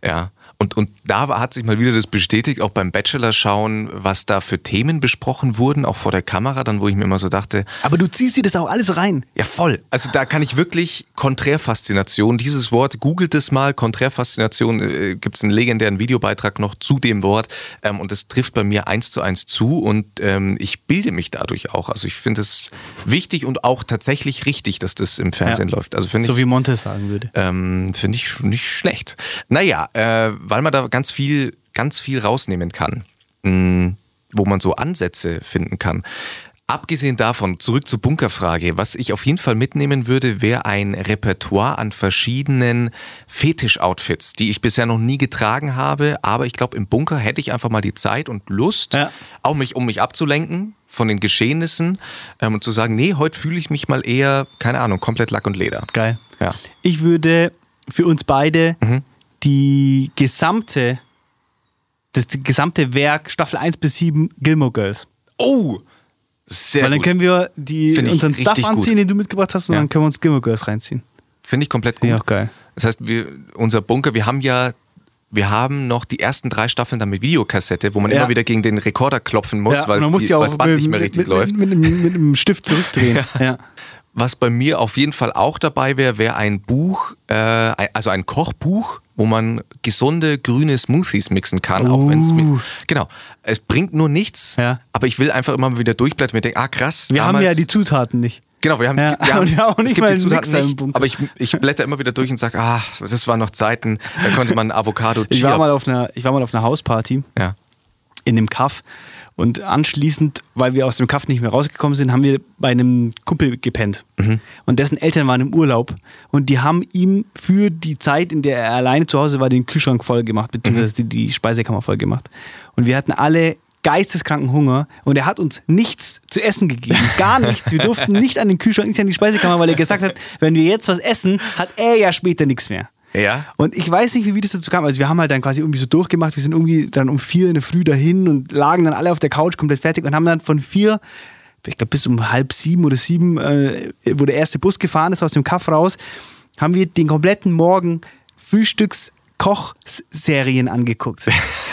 Ja. Und, und da hat sich mal wieder das bestätigt, auch beim Bachelor schauen, was da für Themen besprochen wurden, auch vor der Kamera, dann wo ich mir immer so dachte, Aber du ziehst dir das auch alles rein. ja voll. Also da kann ich wirklich Konträrfaszination, dieses Wort, googelt es mal, Konträrfaszination, äh, gibt es einen legendären Videobeitrag noch zu dem Wort ähm, und das trifft bei mir eins zu eins zu und ähm, ich bilde mich dadurch auch. Also ich finde es wichtig und auch tatsächlich richtig, dass das im Fernsehen Ja. läuft. Also finde So ich wie Montes sagen würde. ähm, Finde ich nicht schlecht. Naja, äh, weil man da ganz viel, ganz viel rausnehmen kann, mh, wo man so Ansätze finden kann. Abgesehen davon, zurück zur Bunkerfrage, was ich auf jeden Fall mitnehmen würde, wäre ein Repertoire an verschiedenen Fetisch-Outfits, die ich bisher noch nie getragen habe, aber ich glaube, im Bunker hätte ich einfach mal die Zeit und Lust, Ja. auch mich, um mich abzulenken von den Geschehnissen ähm, und zu sagen, nee, heute fühle ich mich mal eher, keine Ahnung, komplett Lack und Leder. Geil. Ja. Ich würde für uns beide die gesamte, das gesamte Werk Staffel 1 bis 7 Gilmore Girls. Oh, sehr Weil dann gut. können wir die, unseren Stuff richtig gut. anziehen, den du mitgebracht hast, und Ja. dann können wir uns Gilmore Girls reinziehen. Finde ich komplett gut. Ja, geil. Das heißt, wir, unser Bunker, wir haben ja, wir haben noch die ersten drei Staffeln dann mit Videokassette, wo man Ja. immer wieder gegen den Rekorder klopfen muss, Ja, weil ja weil's Band mit, nicht mehr richtig mit, läuft. Mit, mit, mit einem Stift zurückdrehen. *laughs* Ja. Was bei mir auf jeden Fall auch dabei wäre, wäre ein Buch, äh, also ein Kochbuch, wo man gesunde grüne Smoothies mixen kann, auch wenn es Uh. genau, es bringt nur nichts, Ja. aber ich will einfach immer wieder durchblättern und mir denken, ah krass, Wir haben damals- ja die Zutaten nicht. Genau, wir haben, Ja, wir *laughs* haben, wir haben auch es nicht gibt mal die Zutaten nicht, aber ich, ich blätter immer wieder durch und sage, ah, das waren noch Zeiten, da konnte man *laughs* Avocado Ich war, mal auf einer, ich war mal auf einer Hausparty Ja. in dem Kaff und anschließend, weil wir aus dem Kaff nicht mehr rausgekommen sind, haben wir bei einem Kumpel gepennt. Und dessen Eltern waren im Urlaub und die haben ihm für die Zeit, in der er alleine zu Hause war, den Kühlschrank voll gemacht, beziehungsweise die, die Speisekammer voll gemacht. Und wir hatten alle geisteskranken Hunger und er hat uns nichts zu essen gegeben. Gar nichts. Wir durften *laughs* nicht an den Kühlschrank, nicht an die Speisekammer, weil er gesagt hat, wenn wir jetzt was essen, hat er ja später nichts mehr. Ja. Und ich weiß nicht, wie das dazu kam. Also wir haben halt dann quasi irgendwie so durchgemacht. Wir sind irgendwie dann um vier in der Früh dahin und lagen dann alle auf der Couch komplett fertig und haben dann von vier, ich glaube bis um halb sieben oder sieben, äh, wo der erste Bus gefahren ist aus dem Kaff raus, haben wir den kompletten Morgen Frühstücks Kochserien angeguckt.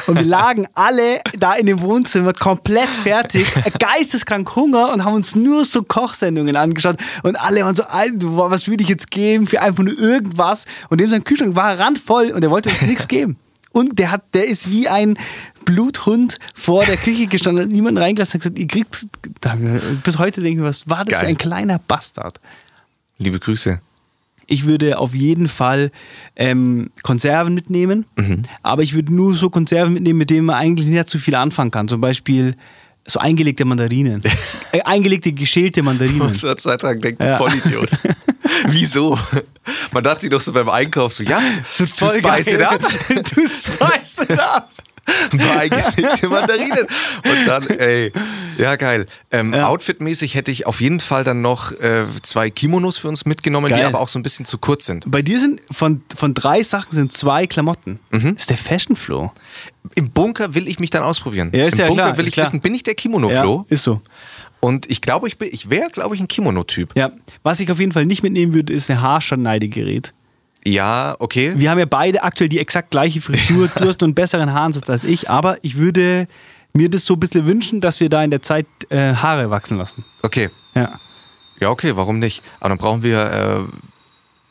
Und wir lagen alle da in dem Wohnzimmer komplett fertig, geisteskrank Hunger und haben uns nur so Kochsendungen angeschaut. Und alle waren so, "Alter, was würde ich jetzt geben für einfach nur irgendwas? Und dem sein Kühlschrank war randvoll und er wollte uns nichts geben. Und der hat, der ist wie ein Bluthund vor der Küche gestanden, hat niemanden reingelassen und gesagt, ihr kriegt, bis heute denke ich mir, was war das Geil. für ein kleiner Bastard? Liebe Grüße. Ich würde auf jeden Fall ähm, Konserven mitnehmen, Mhm. aber ich würde nur so Konserven mitnehmen, mit denen man eigentlich nicht zu viel anfangen kann. Zum Beispiel so eingelegte Mandarinen. *laughs* äh, eingelegte, geschälte Mandarinen. Und so zwei Tagen denkt, Ja. Vollidiot. *laughs* Wieso? Man dachte sich doch so beim Einkauf so, ja, So to spice it up. du spice it up. Ein paar eingelegte Mandarinen. Und dann, ey, ja geil. Ähm, Ja. Outfitmäßig hätte ich auf jeden Fall dann noch äh, zwei Kimonos für uns mitgenommen, die Geil. aber auch so ein bisschen zu kurz sind. Bei dir sind von, von drei Sachen sind zwei Klamotten. Mhm. Das ist der Fashion Flow. Im Bunker will ich mich dann ausprobieren. Ja, ist Im ja Bunker klar, will ich klar. wissen, bin ich der Kimono-Flo? ist so. Und ich glaube, ich, bin- ich wäre, glaube ich, ein Kimono-Typ. Ja. Was ich auf jeden Fall nicht mitnehmen würde, ist ein Haarschneidegerät. Ja, okay. Wir haben ja beide aktuell die exakt gleiche Frisur. Du hast einen besseren Haaransatz als ich, aber ich würde mir das so ein bisschen wünschen, dass wir da in der Zeit äh, Haare wachsen lassen. Okay. Ja. Ja, okay, warum nicht? Aber dann brauchen wir,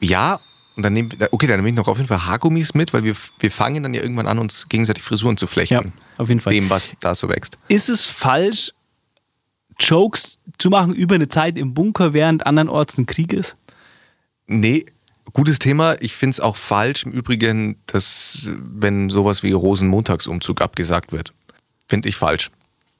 äh, ja, und dann nehmen wir, okay, dann nehme ich noch auf jeden Fall Haargummis mit, weil wir, wir fangen dann ja irgendwann an, uns gegenseitig Frisuren zu flechten. Ja, auf jeden Fall. Dem, was da so wächst. Ist es falsch, Jokes zu machen über eine Zeit im Bunker, während andernorts ein Krieg ist? Nee, gutes Thema. Ich finde es auch falsch im Übrigen, dass, wenn sowas wie Rosenmontagsumzug abgesagt wird. Finde ich falsch.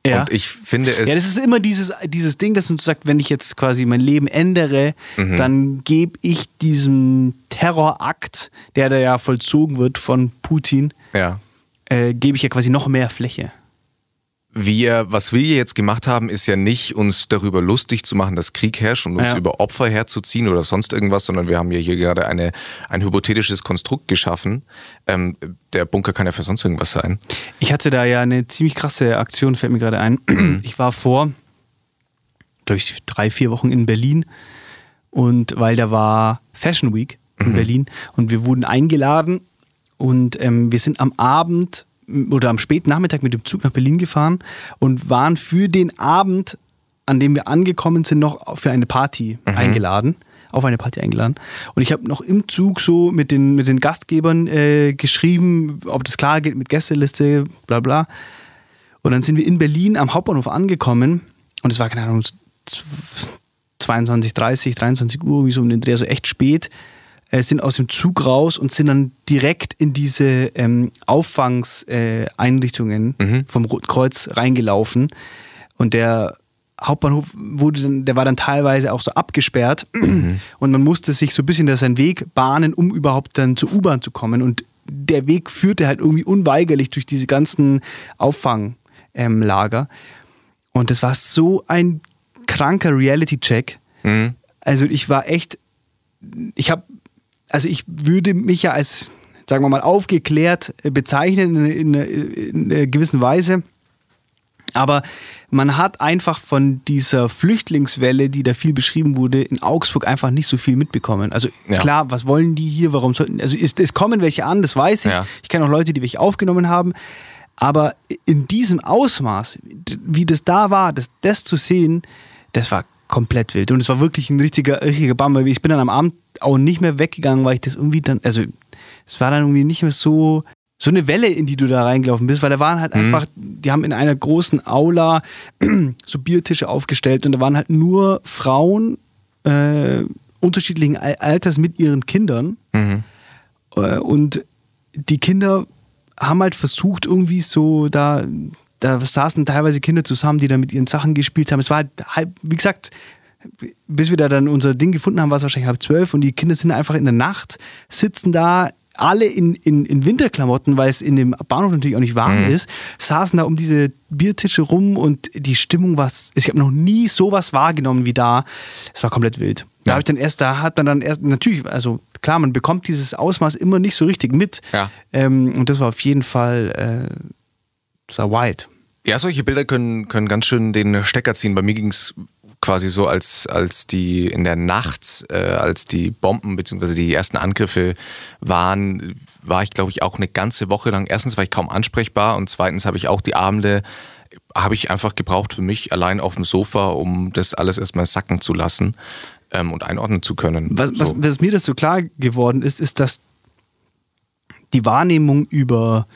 Ja. Und ich finde es. Ja, das ist immer dieses, dieses Ding, dass man sagt, wenn ich jetzt quasi mein Leben ändere, Mhm. dann gebe ich diesem Terrorakt, der da ja vollzogen wird von Putin, ja. äh, gebe ich ja quasi noch mehr Fläche. Wir, was wir jetzt gemacht haben, ist ja nicht, uns darüber lustig zu machen, dass Krieg herrscht und uns Ja. über Opfer herzuziehen oder sonst irgendwas, sondern wir haben ja hier gerade eine, ein hypothetisches Konstrukt geschaffen. Ähm, der Bunker kann ja für sonst irgendwas sein. Ich hatte da ja eine ziemlich krasse Aktion, fällt mir gerade ein. *clears throat* Ich war vor, glaube ich, drei, vier Wochen in Berlin und weil da war Fashion Week in Berlin und wir wurden eingeladen und ähm, wir sind am Abend oder am späten Nachmittag mit dem Zug nach Berlin gefahren und waren für den Abend, an dem wir angekommen sind, noch für eine Party eingeladen. Auf eine Party eingeladen. Und ich habe noch im Zug so mit den, mit den Gastgebern äh, geschrieben, ob das klar geht mit Gästeliste, bla bla. Und dann sind wir in Berlin am Hauptbahnhof angekommen und es war, keine Ahnung, 22, 30, 23 Uhr, wie so um den Dreh, also echt spät, äh, sind aus dem Zug raus und sind dann direkt in diese ähm, Auffangseinrichtungen äh, Einrichtungen vom Roten Kreuz reingelaufen. Und der Hauptbahnhof wurde dann, der war dann teilweise auch so abgesperrt und man musste sich so ein bisschen da seinen Weg bahnen, um überhaupt dann zur U-Bahn zu kommen. Und der Weg führte halt irgendwie unweigerlich durch diese ganzen Auffanglager. Ähm, und das war so ein kranker Reality-Check. Also ich war echt, ich habe, also ich würde mich ja als, sagen wir mal, aufgeklärt bezeichnen in, in, in einer gewissen Weise. Aber man hat einfach von dieser Flüchtlingswelle, die da viel beschrieben wurde, in Augsburg einfach nicht so viel mitbekommen. Also Ja. klar, was wollen die hier? Warum sollten? Also ist, es kommen welche an, das weiß ich. Ja. Ich kenne auch Leute, die welche aufgenommen haben. Aber in diesem Ausmaß, wie das da war, das, das zu sehen, das war komplett wild. Und es war wirklich ein richtiger, richtiger Bummer. Ich bin dann am Abend auch nicht mehr weggegangen, weil ich das irgendwie dann, also es war dann irgendwie nicht mehr so, so eine Welle, in die du da reingelaufen bist, weil da waren halt einfach, die haben in einer großen Aula *clears throat* so Biertische aufgestellt und da waren halt nur Frauen äh, unterschiedlichen Al- Alters mit ihren Kindern. Äh, und die Kinder haben halt versucht, irgendwie so da, da saßen teilweise Kinder zusammen, die da mit ihren Sachen gespielt haben. Es war halt halb, wie gesagt, bis wir da dann unser Ding gefunden haben, war es wahrscheinlich halb zwölf und die Kinder sind einfach in der Nacht, sitzen da alle in, in, in Winterklamotten, weil es in dem Bahnhof natürlich auch nicht warm ist, saßen da um diese Biertische rum und die Stimmung war, ich habe noch nie sowas wahrgenommen wie da. Es war komplett wild. Da habe ich dann erst, da hat man dann erst, natürlich, also klar, man bekommt dieses Ausmaß immer nicht so richtig mit. Ja. Ähm, und das war auf jeden Fall, äh, das war wild. Ja, solche Bilder können, können ganz schön den Stecker ziehen. Bei mir ging es quasi so, als, als die in der Nacht, äh, als die Bomben bzw. die ersten Angriffe waren, war ich, glaube ich, auch eine ganze Woche lang. Erstens war ich kaum ansprechbar und zweitens habe ich auch die Abende, habe ich einfach gebraucht für mich allein auf dem Sofa, um das alles erstmal sacken zu lassen ähm, und einordnen zu können. Was, was, was mir das so klar geworden ist, ist, dass die Wahrnehmung über,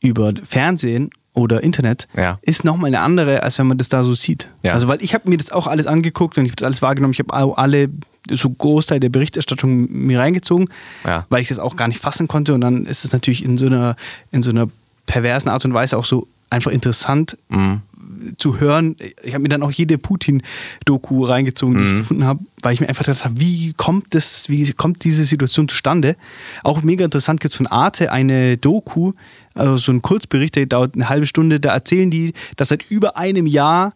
über Fernsehen oder Internet Ja. ist nochmal eine andere, als wenn man das da so sieht. Ja. Also, weil ich habe mir das auch alles angeguckt und ich habe das alles wahrgenommen. Ich habe auch alle, so Großteil der Berichterstattung mir reingezogen, Ja. weil ich das auch gar nicht fassen konnte. Und dann ist es natürlich in so einer, in so einer perversen Art und Weise auch so einfach interessant Mhm. zu hören. Ich habe mir dann auch jede Putin-Doku reingezogen, die Mhm. ich gefunden habe, weil ich mir einfach gedacht habe, wie kommt das, wie kommt diese Situation zustande? Auch mega interessant gibt es von Arte eine Doku, also so ein Kurzbericht, der dauert eine halbe Stunde, da erzählen die, dass seit über einem Jahr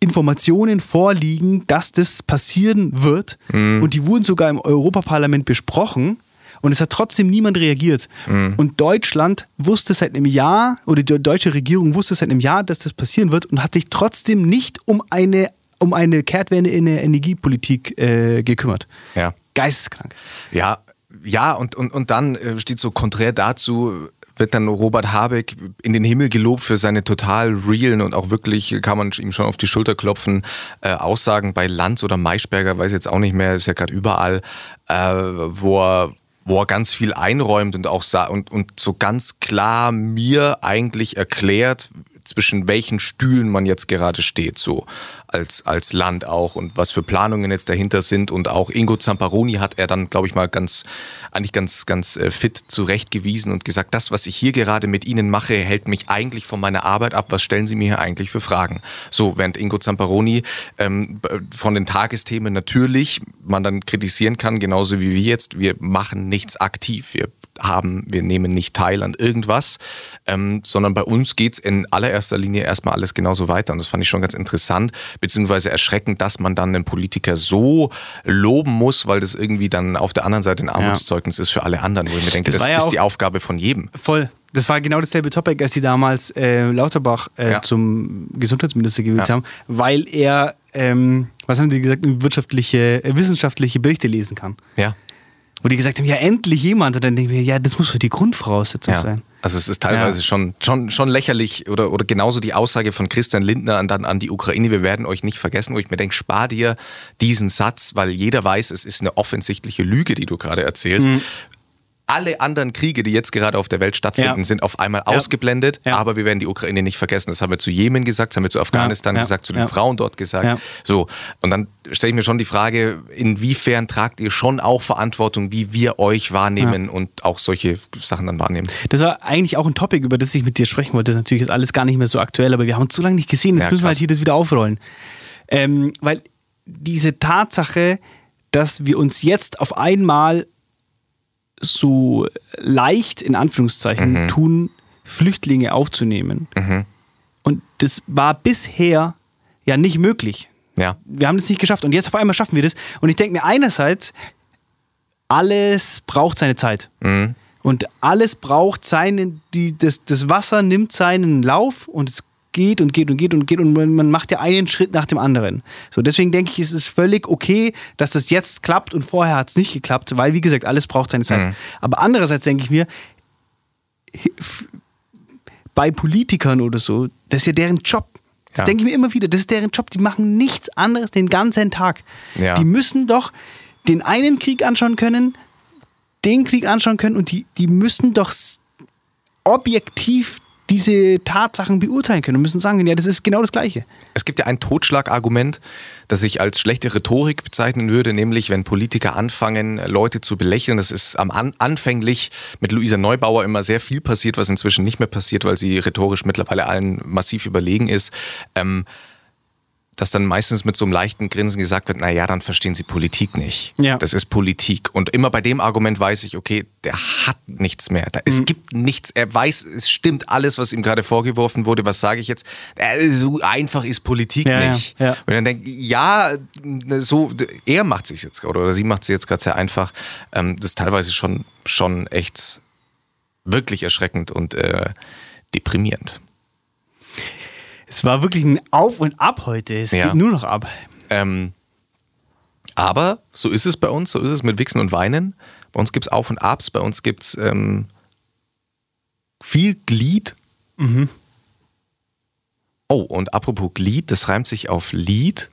Informationen vorliegen, dass das passieren wird. Und die wurden sogar im Europaparlament besprochen. Und es hat trotzdem niemand reagiert. Und Deutschland wusste seit einem Jahr, oder die deutsche Regierung wusste seit einem Jahr, dass das passieren wird und hat sich trotzdem nicht um eine, um eine Kehrtwende in der Energiepolitik äh, gekümmert. Ja. Geisteskrank. Ja, ja, und, und, und dann äh, steht so konträr dazu, wird dann Robert Habeck in den Himmel gelobt für seine total realen und auch wirklich, kann man ihm schon auf die Schulter klopfen, äh, Aussagen bei Lanz oder Maischberger, weiß jetzt auch nicht mehr, ist ja gerade überall, äh, wo er wo er ganz viel einräumt und auch und, und so ganz klar mir eigentlich erklärt, zwischen welchen Stühlen man jetzt gerade steht, so als, als Land auch und was für Planungen jetzt dahinter sind. Und auch Ingo Zamparoni hat er dann, glaube ich mal, ganz, eigentlich ganz, ganz äh, fit zurechtgewiesen und gesagt, das, was ich hier gerade mit Ihnen mache, hält mich eigentlich von meiner Arbeit ab. Was stellen Sie mir hier eigentlich für Fragen? So, während Ingo Zamparoni ähm, von den Tagesthemen natürlich man dann kritisieren kann, genauso wie wir jetzt, wir machen nichts aktiv. Wir haben, wir nehmen nicht teil an irgendwas, ähm, sondern bei uns geht es in allererster Linie erstmal alles genauso weiter. Und das fand ich schon ganz interessant, beziehungsweise erschreckend, dass man dann einen Politiker so loben muss, weil das irgendwie dann auf der anderen Seite ein Armutszeugnis ja. ist für alle anderen, wo ich mir denke, das, das ja ist die Aufgabe von jedem. Voll. Das war genau dasselbe Topic, als sie damals äh, Lauterbach äh, ja. zum Gesundheitsminister gewählt haben, weil er, ähm, was haben sie gesagt, wirtschaftliche, äh, wissenschaftliche Berichte lesen kann. Ja. Wo die gesagt haben, ja, endlich jemand. Und dann denke ich mir, ja, das muss für die Grundvoraussetzung ja. sein. Also es ist teilweise ja. schon, schon, schon lächerlich oder, oder genauso die Aussage von Christian Lindner an, dann an die Ukraine, wir werden euch nicht vergessen, wo ich mir denke, spar dir diesen Satz, weil jeder weiß, es ist eine offensichtliche Lüge, die du gerade erzählst. Mhm alle anderen Kriege, die jetzt gerade auf der Welt stattfinden, ja. sind auf einmal ja. ausgeblendet, ja. aber wir werden die Ukraine nicht vergessen. Das haben wir zu Jemen gesagt, das haben wir zu Afghanistan gesagt, zu den Frauen dort gesagt. So, und dann stelle ich mir schon die Frage, inwiefern tragt ihr schon auch Verantwortung, wie wir euch wahrnehmen und auch solche Sachen dann wahrnehmen? Das war eigentlich auch ein Topic, über das ich mit dir sprechen wollte. Das ist natürlich alles gar nicht mehr so aktuell, aber wir haben uns zu lange nicht gesehen. Jetzt müssen wir halt hier das wieder aufrollen. Ähm, weil diese Tatsache, dass wir uns jetzt auf einmal so leicht, in Anführungszeichen, mhm. tun, Flüchtlinge aufzunehmen. Mhm. Und das war bisher ja nicht möglich. Ja. Wir haben das nicht geschafft und jetzt auf einmal schaffen wir das. Und ich denke mir einerseits, alles braucht seine Zeit. Mhm. Und alles braucht seinen, die, das, das Wasser nimmt seinen Lauf und es geht und geht und geht und geht und man macht ja einen Schritt nach dem anderen. So, deswegen denke ich, es ist völlig okay, dass das jetzt klappt und vorher hat es nicht geklappt, weil, wie gesagt, alles braucht seine Zeit. Mhm. Aber andererseits denke ich mir, bei Politikern oder so, das ist ja deren Job. Das ja. denke ich mir immer wieder, das ist deren Job. Die machen nichts anderes den ganzen Tag. Ja. Die müssen doch den einen Krieg anschauen können, den Krieg anschauen können und die, die müssen doch objektiv diese Tatsachen beurteilen können und müssen sagen, ja, das ist genau das Gleiche. Es gibt ja ein Totschlagargument, das ich als schlechte Rhetorik bezeichnen würde, nämlich wenn Politiker anfangen, Leute zu belächeln. Das ist am An anfänglich mit Luisa Neubauer immer sehr viel passiert, was inzwischen nicht mehr passiert, weil sie rhetorisch mittlerweile allen massiv überlegen ist. Ähm, dass dann meistens mit so einem leichten Grinsen gesagt wird, naja, dann verstehen sie Politik nicht. Ja. Das ist Politik. Und immer bei dem Argument weiß ich, okay, der hat nichts mehr. Da, es mhm. gibt nichts. Er weiß, es stimmt alles, was ihm gerade vorgeworfen wurde. Was sage ich jetzt? Äh, so einfach ist Politik ja, nicht. Ja, ja. Und dann denkt, ja, so, er macht sich jetzt gerade oder sie macht sich jetzt gerade sehr einfach. Ähm, das ist teilweise schon, schon echt wirklich erschreckend und äh, deprimierend. Es war wirklich ein Auf und Ab heute. Es ja. geht nur noch ab. Ähm, aber so ist es bei uns, so ist es mit Wichsen und Weinen. Bei uns gibt es Auf und Abs, bei uns gibt es ähm, viel Glied. Mhm. Oh, und apropos Glied, das reimt sich auf Lied.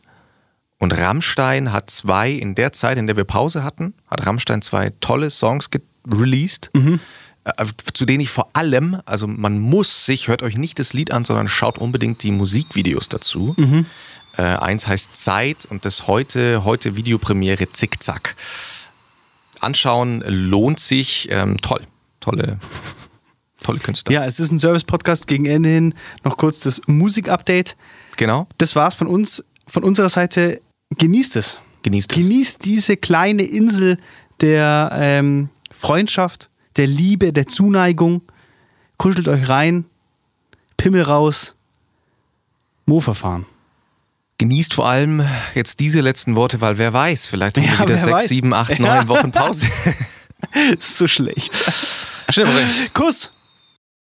Und Rammstein hat zwei, in der Zeit, in der wir Pause hatten, hat Rammstein zwei tolle Songs released. Mhm. Äh, zu denen ich vor allem, also man muss sich, hört euch nicht das Lied an, sondern schaut unbedingt die Musikvideos dazu. Mhm. Äh, eins heißt Zeit und das heute, heute Videopremiere Zickzack. Anschauen lohnt sich. Ähm, toll, tolle, *laughs* tolle Künstler. Ja, es ist ein Service-Podcast gegen Ende hin. Noch kurz das Musik-Update. Genau. Das war's von uns, von unserer Seite. Genießt es. Genießt es. Genießt diese kleine Insel der ähm, Freundschaft der Liebe, der Zuneigung. Kuschelt euch rein, Pimmel raus, Mofa fahren. Genießt vor allem jetzt diese letzten Worte, weil wer weiß, vielleicht haben wir ja, wieder sechs, weiß. sieben, acht, neun. Wochen Pause. *laughs* ist so schlecht. Kuss.